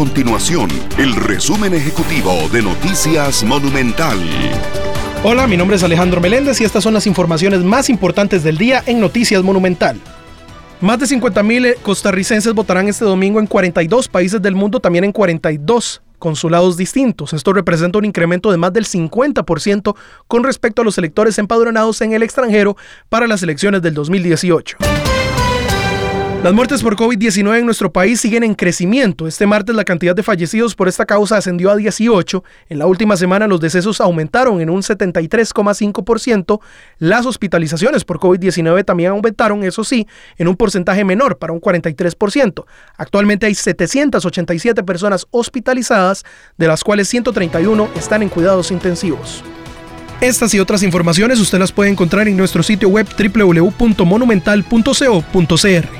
continuación el resumen ejecutivo de Noticias Monumental. Hola, mi nombre es Alejandro Meléndez y estas son las informaciones más importantes del día en Noticias Monumental. Más de 50.000 costarricenses votarán este domingo en 42 países del mundo, también en 42 consulados distintos. Esto representa un incremento de más del 50% con respecto a los electores empadronados en el extranjero para las elecciones del 2018. Las muertes por COVID-19 en nuestro país siguen en crecimiento. Este martes la cantidad de fallecidos por esta causa ascendió a 18. En la última semana los decesos aumentaron en un 73,5%. Las hospitalizaciones por COVID-19 también aumentaron, eso sí, en un porcentaje menor, para un 43%. Actualmente hay 787 personas hospitalizadas, de las cuales 131 están en cuidados intensivos. Estas y otras informaciones usted las puede encontrar en nuestro sitio web www.monumental.co.cr.